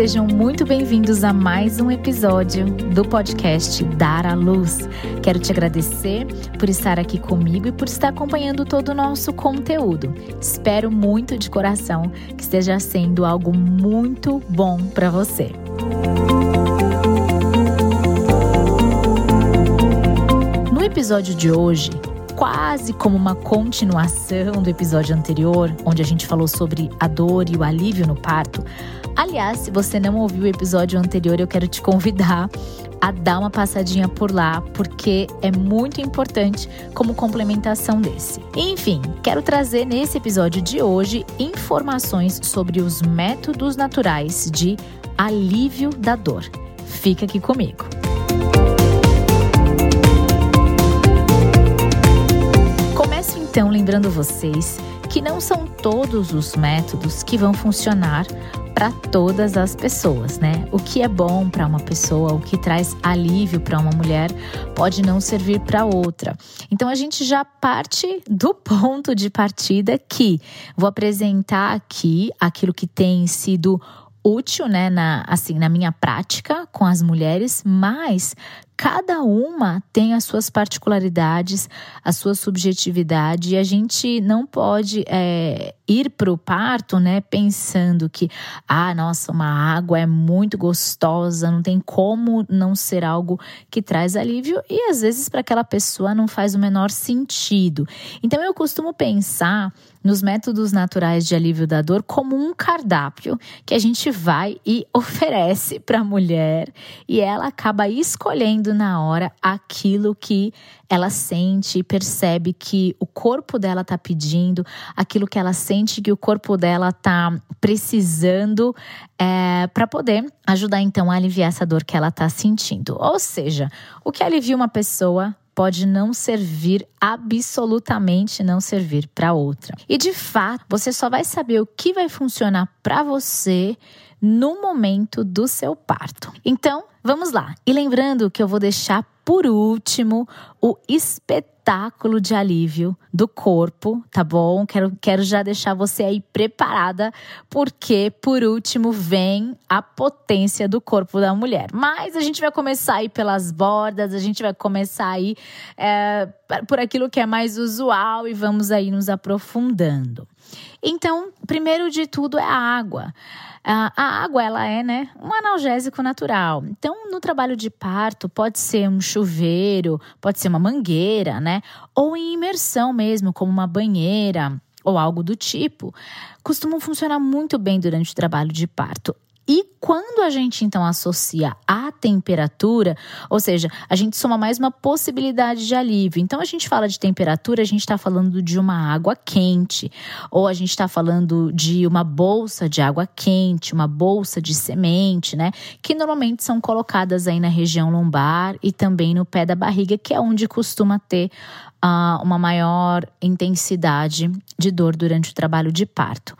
sejam muito bem-vindos a mais um episódio do podcast Dar à Luz. Quero te agradecer por estar aqui comigo e por estar acompanhando todo o nosso conteúdo. Espero muito de coração que esteja sendo algo muito bom para você. No episódio de hoje, quase como uma continuação do episódio anterior, onde a gente falou sobre a dor e o alívio no parto. Aliás, se você não ouviu o episódio anterior, eu quero te convidar a dar uma passadinha por lá, porque é muito importante como complementação desse. Enfim, quero trazer nesse episódio de hoje informações sobre os métodos naturais de alívio da dor. Fica aqui comigo. então lembrando vocês que não são todos os métodos que vão funcionar para todas as pessoas, né? O que é bom para uma pessoa, o que traz alívio para uma mulher, pode não servir para outra. Então a gente já parte do ponto de partida que vou apresentar aqui aquilo que tem sido útil, né, na, assim, na minha prática com as mulheres, mas cada uma tem as suas particularidades, a sua subjetividade, e a gente não pode é, ir para o parto, né, pensando que, ah, nossa, uma água é muito gostosa, não tem como não ser algo que traz alívio, e às vezes para aquela pessoa não faz o menor sentido. Então eu costumo pensar nos métodos naturais de alívio da dor como um cardápio que a gente vai e oferece para a mulher e ela acaba escolhendo na hora aquilo que ela sente e percebe que o corpo dela está pedindo, aquilo que ela sente que o corpo dela está precisando é, para poder ajudar então a aliviar essa dor que ela está sentindo. Ou seja, o que alivia uma pessoa pode não servir absolutamente não servir para outra. E de fato, você só vai saber o que vai funcionar para você no momento do seu parto. Então, vamos lá. E lembrando que eu vou deixar por último o espetáculo de alívio do corpo, tá bom? Quero, quero já deixar você aí preparada, porque por último vem a potência do corpo da mulher. Mas a gente vai começar aí pelas bordas, a gente vai começar aí é, por aquilo que é mais usual e vamos aí nos aprofundando. Então, primeiro de tudo é a água. A, água, ela é, né, um analgésico natural. Então, no trabalho de parto, pode ser um chuveiro, pode ser uma mangueira, né? Ou em imersão mesmo, como uma banheira ou algo do tipo, costumam funcionar muito bem durante o trabalho de parto. E quando a gente então associa a temperatura, ou seja, a gente soma mais uma possibilidade de alívio. Então a gente fala de temperatura, a gente está falando de uma água quente, ou a gente está falando de uma bolsa de água quente, uma bolsa de semente, né? Que normalmente são colocadas aí na região lombar e também no pé da barriga, que é onde costuma ter uh, uma maior intensidade de dor durante o trabalho de parto.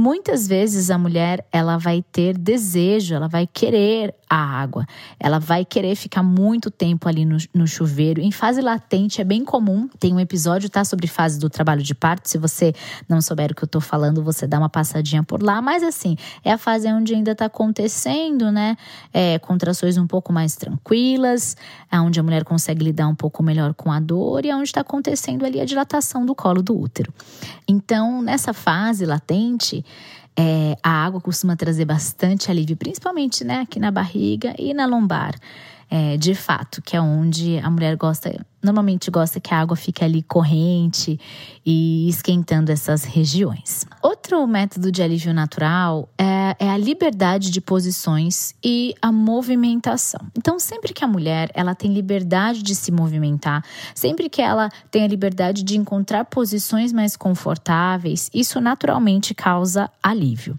Muitas vezes a mulher ela vai ter desejo, ela vai querer a água, ela vai querer ficar muito tempo ali no, no chuveiro. Em fase latente é bem comum, tem um episódio tá sobre fase do trabalho de parto. Se você não souber o que eu tô falando, você dá uma passadinha por lá. Mas assim, é a fase onde ainda tá acontecendo, né? É, contrações um pouco mais tranquilas, é onde a mulher consegue lidar um pouco melhor com a dor e é onde está acontecendo ali a dilatação do colo do útero. Então, nessa fase latente, é, a água costuma trazer bastante alívio, principalmente né, aqui na barriga e na lombar. É, de fato, que é onde a mulher gosta, normalmente gosta que a água fique ali corrente e esquentando essas regiões. Outro método de alívio natural é é, a liberdade de posições e a movimentação. Então, sempre que a mulher ela tem liberdade de se movimentar, sempre que ela tem a liberdade de encontrar posições mais confortáveis, isso naturalmente causa alívio.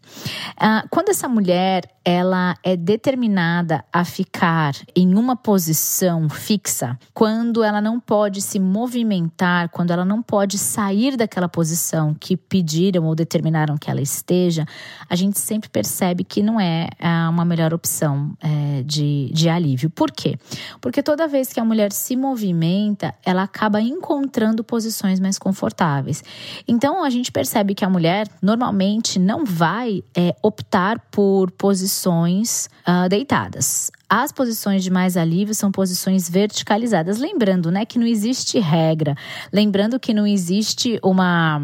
Ah, quando essa mulher ela é determinada a ficar em uma posição fixa, quando ela não pode se movimentar, quando ela não pode sair daquela posição que pediram ou determinaram que ela esteja, a gente sempre percebe que não é ah, uma melhor opção é, de, de alívio. Por quê? Porque toda vez que a mulher se movimenta, ela acaba encontrando posições mais confortáveis. Então a gente percebe que a mulher normalmente não vai é, optar por posições uh, deitadas. As posições de mais alívio são posições verticalizadas. Lembrando, né, que não existe regra. Lembrando que não existe uma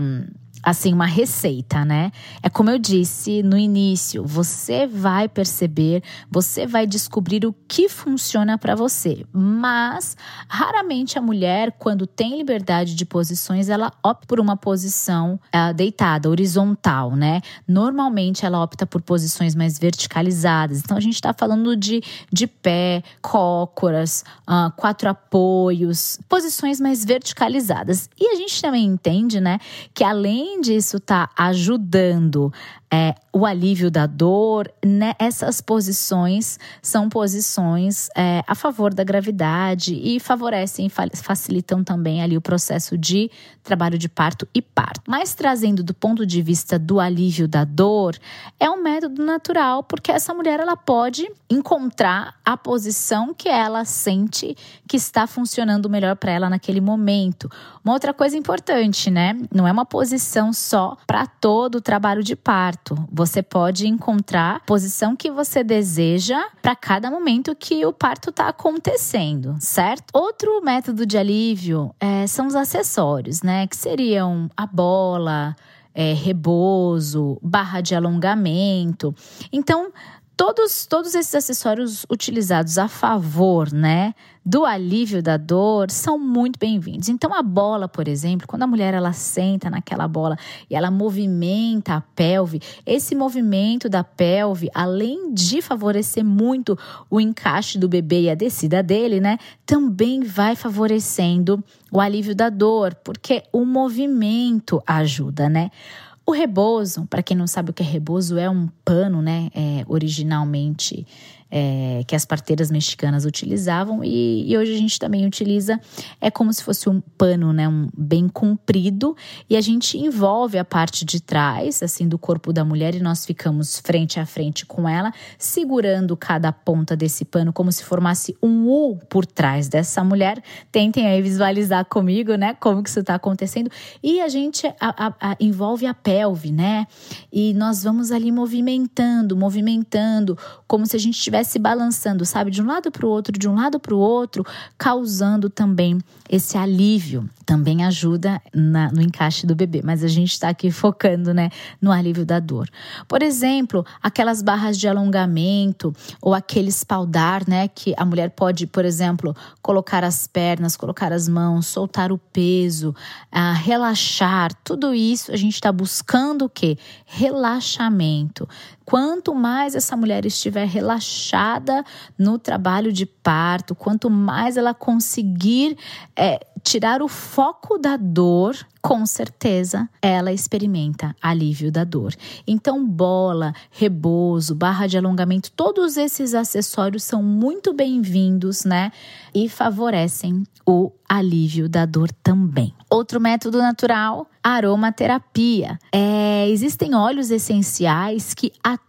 assim, uma receita, né? É como eu disse no início, você vai perceber, você vai descobrir o que funciona para você. Mas raramente a mulher, quando tem liberdade de posições, ela opta por uma posição uh, deitada, horizontal, né? Normalmente ela opta por posições mais verticalizadas. Então a gente está falando de, de pé, cócoras, uh, quatro apoios, posições mais verticalizadas. E a gente também entende, né, que além além disso está ajudando é, o alívio da dor, né? essas posições são posições é, a favor da gravidade e favorecem, facilitam também ali o processo de trabalho de parto e parto. Mas trazendo do ponto de vista do alívio da dor, é um método natural porque essa mulher ela pode encontrar a posição que ela sente que está funcionando melhor para ela naquele momento. Uma outra coisa importante, né? Não é uma posição só para todo o trabalho de parto você pode encontrar a posição que você deseja para cada momento que o parto está acontecendo, certo? Outro método de alívio é, são os acessórios, né? Que seriam a bola, é, rebozo, barra de alongamento. Então, todos, todos esses acessórios utilizados a favor, né, do alívio da dor são muito bem-vindos. Então a bola, por exemplo, quando a mulher ela senta naquela bola e ela movimenta a pelve, esse movimento da pelve, além de favorecer muito o encaixe do bebê e a descida dele, né, também vai favorecendo o alívio da dor, porque o movimento ajuda, né? O rebozo, para quem não sabe o que é rebozo, é um pano, né? É, originalmente é, que as parteiras mexicanas utilizavam e, e, hoje a gente também utiliza. É como se fosse um pano, né? Um bem comprido e a gente envolve a parte de trás, assim, do corpo da mulher e nós ficamos frente a frente com ela, segurando cada ponta desse pano como se formasse um U por trás dessa mulher. Tentem aí visualizar comigo, né? Como que isso está acontecendo e a gente a, a, a, envolve a pelve, né? E nós vamos ali movimentando, movimentando, como se a gente estivesse se balançando, sabe, de um lado para o outro, de um lado para o outro, causando também esse alívio. Também ajuda na, no encaixe do bebê, mas a gente está aqui focando, né, no alívio da dor. Por exemplo, aquelas barras de alongamento ou aquele espaldar, né, que a mulher pode, por exemplo, colocar as pernas, colocar as mãos, soltar o peso, uh, relaxar. Tudo isso a gente está buscando o quê? Relaxamento. Quanto mais essa mulher estiver relaxada no trabalho de parto, quanto mais ela conseguir é, tirar o foco da dor, com certeza ela experimenta alívio da dor. Então, bola, rebozo, barra de alongamento, todos esses acessórios são muito bem-vindos, né? E favorecem o alívio da dor também. Outro método natural, aromaterapia. É, existem óleos essenciais que atuam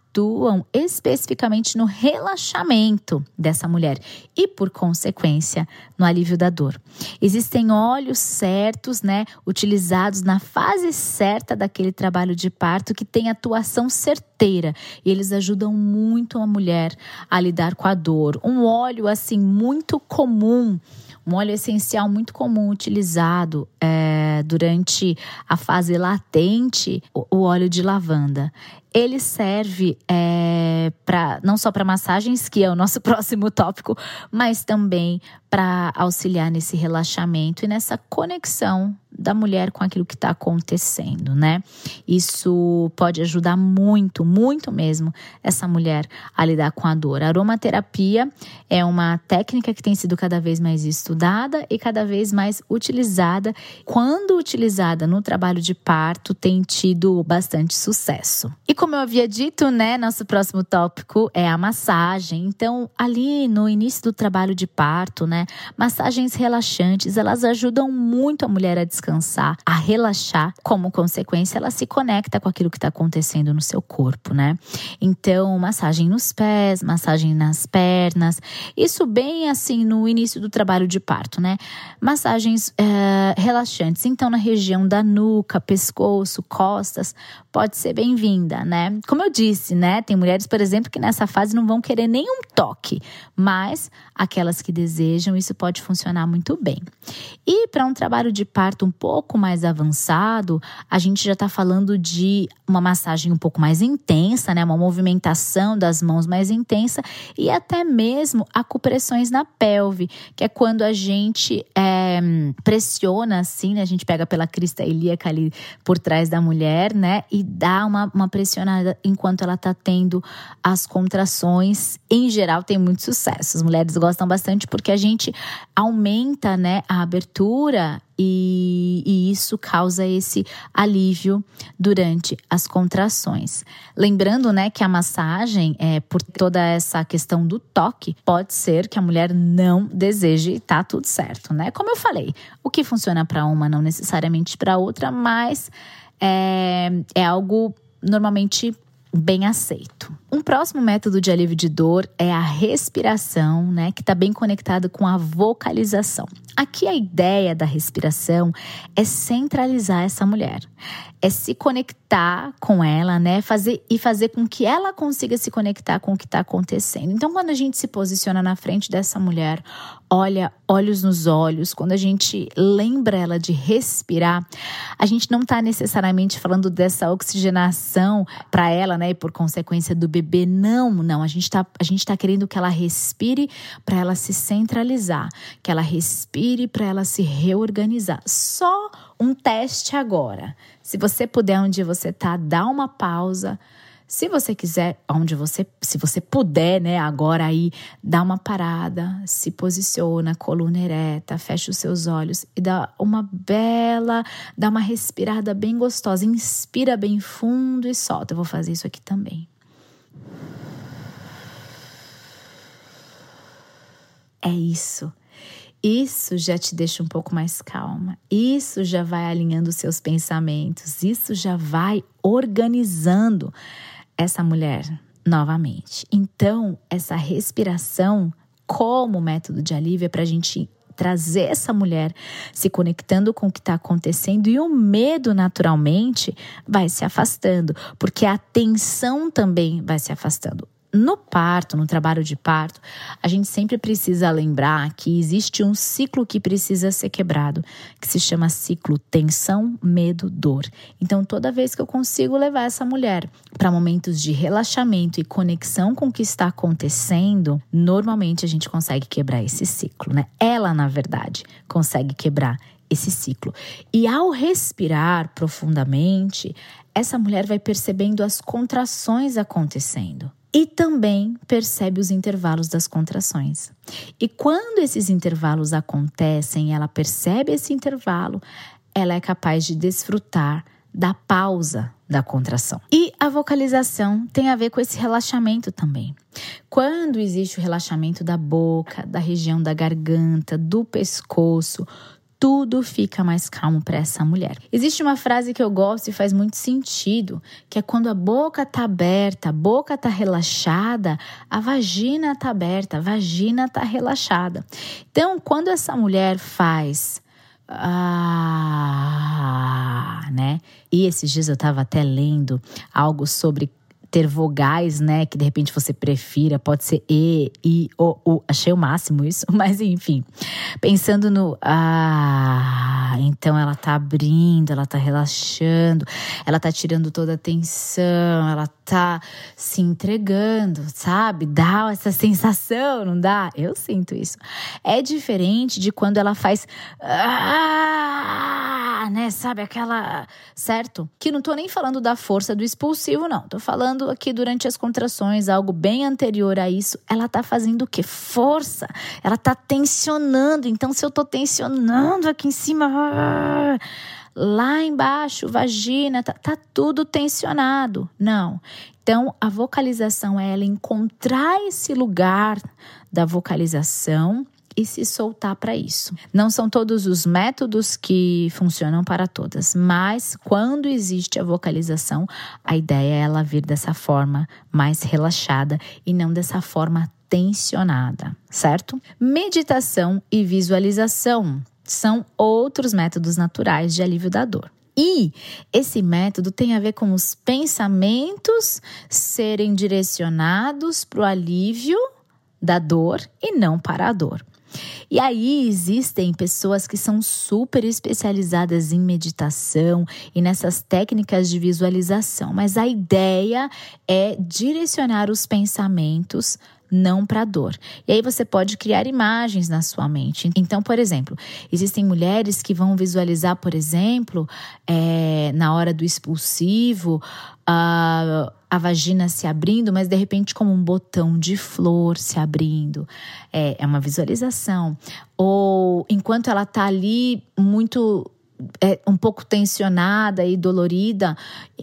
especificamente no relaxamento dessa mulher e, por consequência, no alívio da dor. Existem óleos certos, né, utilizados na fase certa daquele trabalho de parto que tem atuação certeira e eles ajudam muito a mulher a lidar com a dor. Um óleo assim muito comum um óleo essencial muito comum utilizado é, durante a fase latente, o, o óleo de lavanda. Ele serve é, para não só para massagens, que é o nosso próximo tópico, mas também para auxiliar nesse relaxamento e nessa conexão da mulher com aquilo que está acontecendo, né? Isso pode ajudar muito, muito mesmo essa mulher a lidar com a dor. A aromaterapia é uma técnica que tem sido cada vez mais estudada e cada vez mais utilizada. Quando utilizada no trabalho de parto, tem tido bastante sucesso. E como eu havia dito, né, nosso próximo tópico é a massagem. Então, ali no início do trabalho de parto, né, massagens relaxantes, elas ajudam muito a mulher a descansar, a relaxar. Como consequência, ela se conecta com aquilo que está acontecendo no seu corpo, né? Então, massagem nos pés, massagem nas pernas, isso bem assim no início do trabalho de parto, né? Massagens é, relaxantes. Então, na região da nuca, pescoço, costas, pode ser bem-vinda, né? Como eu disse, né? Tem mulheres, por exemplo, que nessa fase não vão querer nenhum toque, mas aquelas que desejam, isso pode funcionar muito bem. E para um trabalho de parto um pouco mais avançado, a gente já está falando de uma massagem um pouco mais intensa, né? Uma movimentação das mãos mais intensa e até mesmo acupressões na pelve, que é quando a gente é, pressiona assim, né? A gente pega pela crista ilíaca ali por trás da mulher, né? E dá uma, uma pressionada enquanto ela está tendo as contrações. Em geral, tem muito sucesso. As mulheres gostam bastante porque a gente aumenta, né, a abertura e, e, isso causa esse alívio durante as contrações. Lembrando, né, que a massagem, é, por toda essa questão do toque, pode ser que a mulher não deseje e tá tudo certo, né? Como eu falei, o que funciona para uma não necessariamente para outra, mas é, é algo normalmente bem aceito. Um próximo método de alívio de dor é a respiração, né, que está bem conectado com a vocalização. Aqui a ideia da respiração é centralizar essa mulher, é se conectar com ela, né, fazer e fazer com que ela consiga se conectar com o que está acontecendo. Então, quando a gente se posiciona na frente dessa mulher, olha olhos nos olhos, quando a gente lembra ela de respirar, a gente não está necessariamente falando dessa oxigenação para ela, né, e por consequência do bebê. Não, não. A gente está a gente tá querendo que ela respire para ela se centralizar, que ela respire para ela se reorganizar. Só um teste agora. Se você puder onde você tá, dá uma pausa se você quiser, onde você, se você puder, né, agora aí, dá uma parada, se posiciona, coluna ereta, fecha os seus olhos e dá uma bela, dá uma respirada bem gostosa, inspira bem fundo e solta. Eu vou fazer isso aqui também. É isso. Isso já te deixa um pouco mais calma. Isso já vai alinhando os seus pensamentos. Isso já vai organizando essa mulher novamente. Então, essa respiração como método de alívio é para a gente trazer essa mulher se conectando com o que está acontecendo e o medo naturalmente vai se afastando, porque a tensão também vai se afastando no parto, no trabalho de parto, a gente sempre precisa lembrar que existe um ciclo que precisa ser quebrado, que se chama ciclo tensão, medo, dor. Então, toda vez que eu consigo levar essa mulher para momentos de relaxamento e conexão com o que está acontecendo, normalmente a gente consegue quebrar esse ciclo, né? Ela, na verdade, consegue quebrar esse ciclo. E ao respirar profundamente, essa mulher vai percebendo as contrações acontecendo e também percebe os intervalos das contrações. E quando esses intervalos acontecem, ela percebe esse intervalo, ela é capaz de desfrutar da pausa da contração. E a vocalização tem a ver com esse relaxamento também. Quando existe o relaxamento da boca, da região da garganta, do pescoço, tudo fica mais calmo para essa mulher. Existe uma frase que eu gosto e faz muito sentido, que é quando a boca tá aberta, a boca tá relaxada, a vagina tá aberta, a vagina tá relaxada. Então, quando essa mulher faz ah, né? E esses dias eu estava até lendo algo sobre ter vogais, né? Que de repente você prefira, pode ser E, I, O, U. Achei o máximo isso, mas enfim. Pensando no. Ah, então ela tá abrindo, ela tá relaxando, ela tá tirando toda a tensão, ela tá se entregando, sabe? Dá essa sensação, não dá? Eu sinto isso. É diferente de quando ela faz. Ah, né, sabe, aquela, certo? Que não tô nem falando da força do expulsivo, não. Tô falando aqui durante as contrações, algo bem anterior a isso. Ela tá fazendo o quê? Força. Ela tá tensionando. Então, se eu tô tensionando aqui em cima, lá embaixo, vagina, tá, tá tudo tensionado. Não. Então, a vocalização é ela encontrar esse lugar da vocalização e se soltar para isso. Não são todos os métodos que funcionam para todas, mas quando existe a vocalização, a ideia é ela vir dessa forma mais relaxada e não dessa forma tensionada, certo? Meditação e visualização são outros métodos naturais de alívio da dor. E esse método tem a ver com os pensamentos serem direcionados para o alívio da dor e não para a dor. E aí existem pessoas que são super especializadas em meditação e nessas técnicas de visualização, mas a ideia é direcionar os pensamentos não para dor. E aí você pode criar imagens na sua mente. Então, por exemplo, existem mulheres que vão visualizar, por exemplo, é, na hora do expulsivo, a, a vagina se abrindo, mas de repente como um botão de flor se abrindo. É, é uma visualização. Ou enquanto ela está ali muito é, um pouco tensionada e dolorida,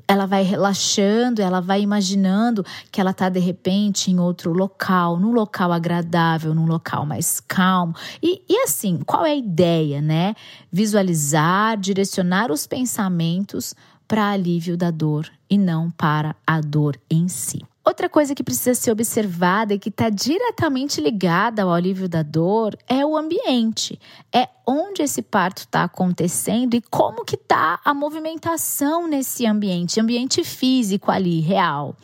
ela vai relaxando, ela vai imaginando que ela está de repente em outro local, num local agradável, num local mais calmo. E, e assim, qual é a ideia, né? Visualizar, direcionar os pensamentos para alívio da dor e não para a dor em si. Outra coisa que precisa ser observada e que está diretamente ligada ao alívio da dor é o ambiente. É onde esse parto está acontecendo e como que está a movimentação nesse ambiente, ambiente físico ali, real.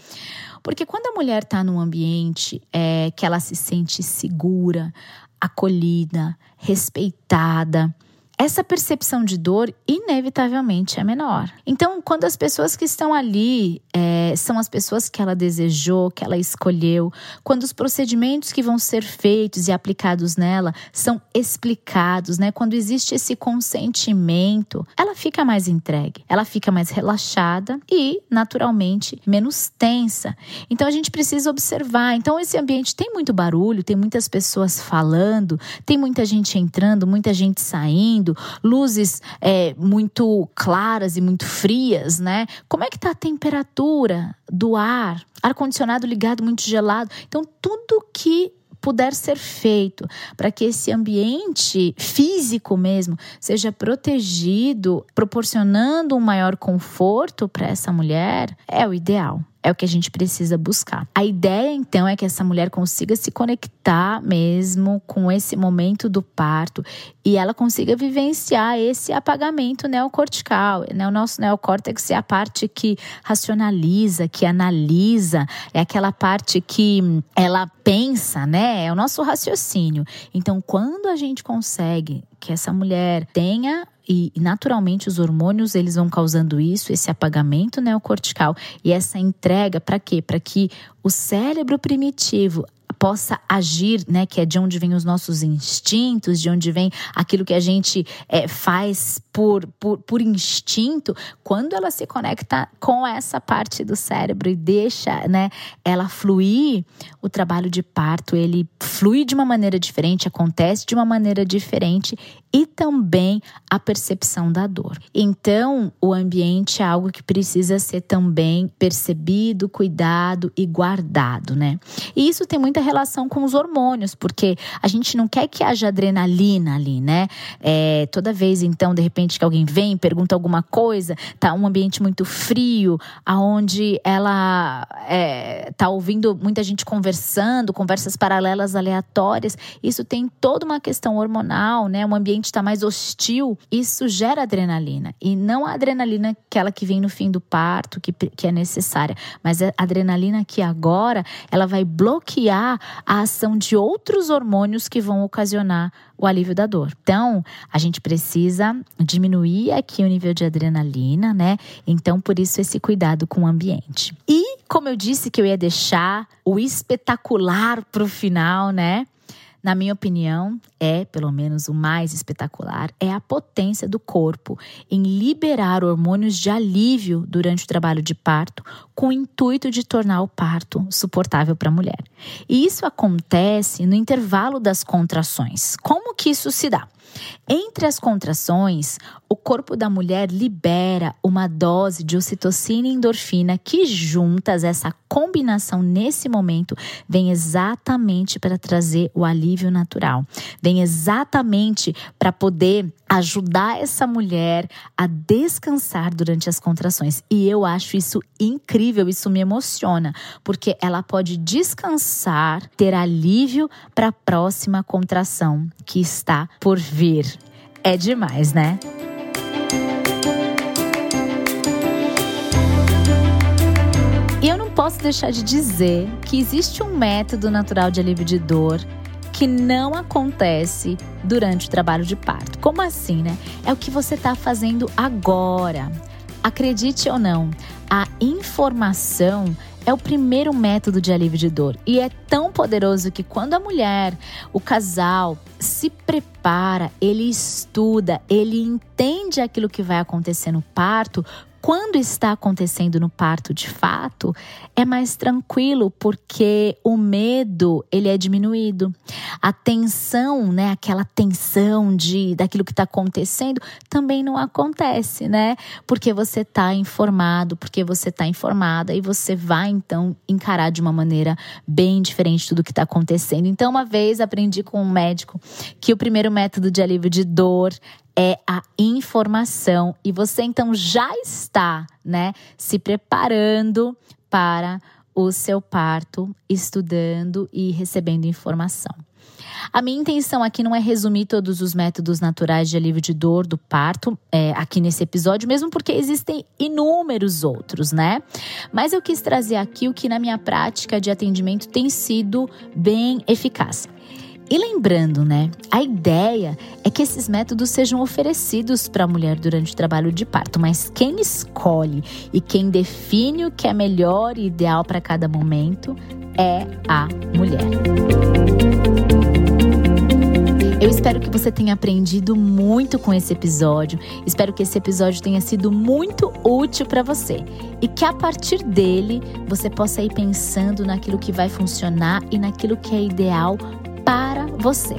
Porque quando a mulher está num ambiente é, que ela se sente segura, acolhida, respeitada, essa percepção de dor inevitavelmente é menor. Então, quando as pessoas que estão ali é, são as pessoas que ela desejou, que ela escolheu, quando os procedimentos que vão ser feitos e aplicados nela são explicados, né? Quando existe esse consentimento, ela fica mais entregue, ela fica mais relaxada e, naturalmente, menos tensa. Então, a gente precisa observar. Então, esse ambiente tem muito barulho, tem muitas pessoas falando, tem muita gente entrando, muita gente saindo luzes é, muito claras e muito frias, né? Como é que está a temperatura do ar? Ar-condicionado ligado muito gelado. Então, tudo que puder ser feito para que esse ambiente físico mesmo seja protegido, proporcionando um maior conforto para essa mulher, é o ideal. É o que a gente precisa buscar. A ideia, então, é que essa mulher consiga se conectar mesmo com esse momento do parto e ela consiga vivenciar esse apagamento neocortical. Né? O nosso neocórtex é a parte que racionaliza, que analisa, é aquela parte que ela pensa, né? É o nosso raciocínio. Então, quando a gente consegue que essa mulher tenha e naturalmente os hormônios eles vão causando isso, esse apagamento neocortical e essa entrega para quê? Para que o cérebro primitivo possa agir, né? Que é de onde vem os nossos instintos, de onde vem aquilo que a gente é, faz por, por, por instinto, quando ela se conecta com essa parte do cérebro e deixa, né, ela fluir, o trabalho de parto ele flui de uma maneira diferente, acontece de uma maneira diferente e também a percepção da dor. Então, o ambiente é algo que precisa ser também percebido, cuidado e guardado, né? E isso tem muita relação com os hormônios, porque a gente não quer que haja adrenalina ali, né? É, toda vez, então, de repente, que alguém vem, pergunta alguma coisa, tá um ambiente muito frio, aonde ela é, tá ouvindo muita gente conversando, conversas paralelas aleatórias, isso tem toda uma questão hormonal, né? Um ambiente está mais hostil, isso gera adrenalina. E não a adrenalina aquela que vem no fim do parto, que, que é necessária, mas a adrenalina que agora ela vai bloquear a ação de outros hormônios que vão ocasionar o alívio da dor. Então, a gente precisa diminuir aqui o nível de adrenalina, né? Então, por isso esse cuidado com o ambiente. E como eu disse que eu ia deixar o espetacular para o final, né? Na minha opinião, é, pelo menos o mais espetacular, é a potência do corpo em liberar hormônios de alívio durante o trabalho de parto, com o intuito de tornar o parto suportável para a mulher. E isso acontece no intervalo das contrações. Como que isso se dá? Entre as contrações, o corpo da mulher libera uma dose de ocitocina e endorfina que juntas, essa combinação nesse momento, vem exatamente para trazer o alívio natural. Vem exatamente para poder ajudar essa mulher a descansar durante as contrações. E eu acho isso incrível, isso me emociona, porque ela pode descansar, ter alívio para a próxima contração que está por vir. É demais, né? E eu não posso deixar de dizer que existe um método natural de alívio de dor que não acontece durante o trabalho de parto. Como assim, né? É o que você está fazendo agora. Acredite ou não, a informação é o primeiro método de alívio de dor. E é tão poderoso que quando a mulher, o casal, se prepara, ele estuda, ele entende aquilo que vai acontecer no parto, quando está acontecendo no parto de fato, é mais tranquilo porque o medo ele é diminuído. A tensão, né, aquela tensão de daquilo que está acontecendo, também não acontece, né? Porque você está informado, porque você está informada e você vai então encarar de uma maneira bem diferente tudo que está acontecendo. Então, uma vez aprendi com um médico que o primeiro método de alívio de dor é a informação e você então já está, né, se preparando para o seu parto, estudando e recebendo informação. A minha intenção aqui não é resumir todos os métodos naturais de alívio de dor do parto é, aqui nesse episódio, mesmo porque existem inúmeros outros, né? Mas eu quis trazer aqui o que na minha prática de atendimento tem sido bem eficaz. E lembrando, né, a ideia é que esses métodos sejam oferecidos para a mulher durante o trabalho de parto, mas quem escolhe e quem define o que é melhor e ideal para cada momento é a mulher. Eu espero que você tenha aprendido muito com esse episódio. Espero que esse episódio tenha sido muito útil para você e que a partir dele você possa ir pensando naquilo que vai funcionar e naquilo que é ideal para você.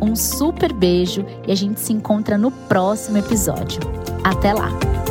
Um super beijo e a gente se encontra no próximo episódio. Até lá!